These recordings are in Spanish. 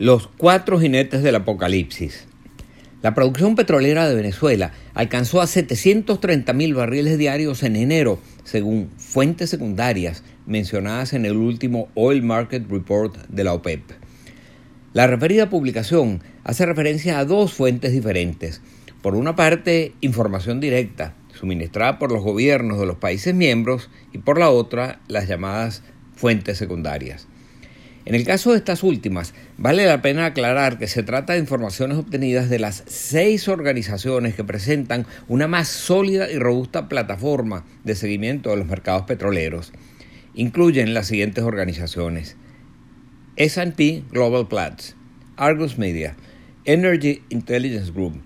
Los cuatro jinetes del apocalipsis. La producción petrolera de Venezuela alcanzó a 730 mil barriles diarios en enero, según fuentes secundarias mencionadas en el último Oil Market Report de la OPEP. La referida publicación hace referencia a dos fuentes diferentes. Por una parte, información directa, suministrada por los gobiernos de los países miembros, y por la otra, las llamadas fuentes secundarias. En el caso de estas últimas, vale la pena aclarar que se trata de informaciones obtenidas de las seis organizaciones que presentan una más sólida y robusta plataforma de seguimiento de los mercados petroleros. Incluyen las siguientes organizaciones. S&P Global Platts, Argus Media, Energy Intelligence Group,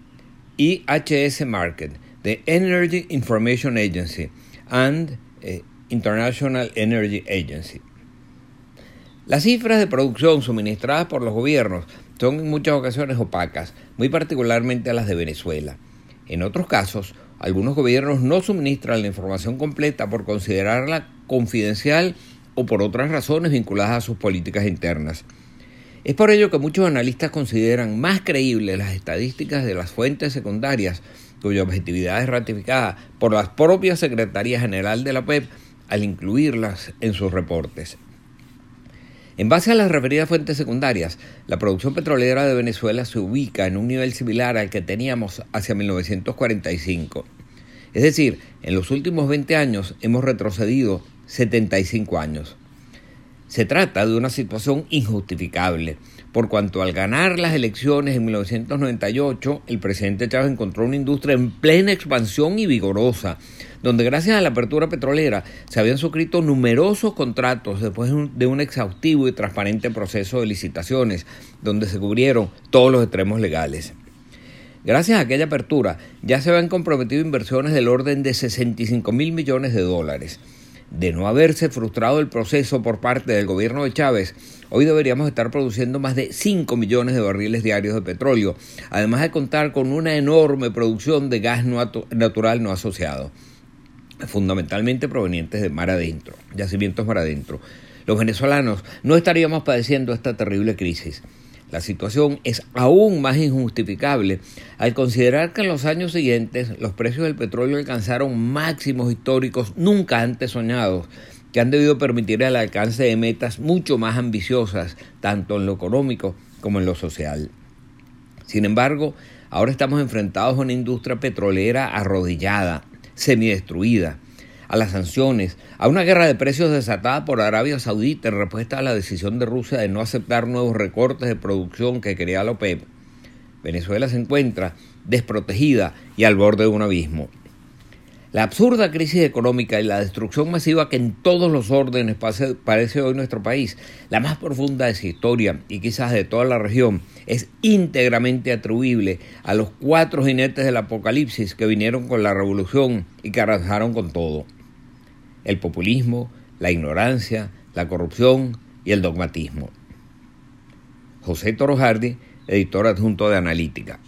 IHS Market, the Energy Information Agency, and eh, International Energy Agency. Las cifras de producción suministradas por los gobiernos son en muchas ocasiones opacas, muy particularmente las de Venezuela. En otros casos, algunos gobiernos no suministran la información completa por considerarla confidencial o por otras razones vinculadas a sus políticas internas. Es por ello que muchos analistas consideran más creíbles las estadísticas de las fuentes secundarias, cuya objetividad es ratificada por la propia Secretaría General de la PEP al incluirlas en sus reportes. En base a las referidas fuentes secundarias, la producción petrolera de Venezuela se ubica en un nivel similar al que teníamos hacia 1945. Es decir, en los últimos 20 años hemos retrocedido 75 años. Se trata de una situación injustificable, por cuanto al ganar las elecciones en 1998, el presidente Chávez encontró una industria en plena expansión y vigorosa, donde gracias a la apertura petrolera se habían suscrito numerosos contratos después de un exhaustivo y transparente proceso de licitaciones, donde se cubrieron todos los extremos legales. Gracias a aquella apertura ya se habían comprometido inversiones del orden de 65 mil millones de dólares de no haberse frustrado el proceso por parte del gobierno de Chávez, hoy deberíamos estar produciendo más de 5 millones de barriles diarios de petróleo, además de contar con una enorme producción de gas natural no asociado, fundamentalmente provenientes de mar adentro, yacimientos mar adentro. Los venezolanos no estaríamos padeciendo esta terrible crisis. La situación es aún más injustificable al considerar que en los años siguientes los precios del petróleo alcanzaron máximos históricos nunca antes soñados, que han debido permitir el alcance de metas mucho más ambiciosas, tanto en lo económico como en lo social. Sin embargo, ahora estamos enfrentados a una industria petrolera arrodillada, semidestruida, a las sanciones, a una guerra de precios desatada por Arabia Saudita en respuesta a la decisión de Rusia de no aceptar nuevos recortes de producción que quería la OPEP, Venezuela se encuentra desprotegida y al borde de un abismo. La absurda crisis económica y la destrucción masiva que en todos los órdenes parece hoy nuestro país, la más profunda de su historia y quizás de toda la región, es íntegramente atribuible a los cuatro jinetes del apocalipsis que vinieron con la revolución y que arrasaron con todo el populismo, la ignorancia, la corrupción y el dogmatismo. José Toro Hardy, editor adjunto de Analítica.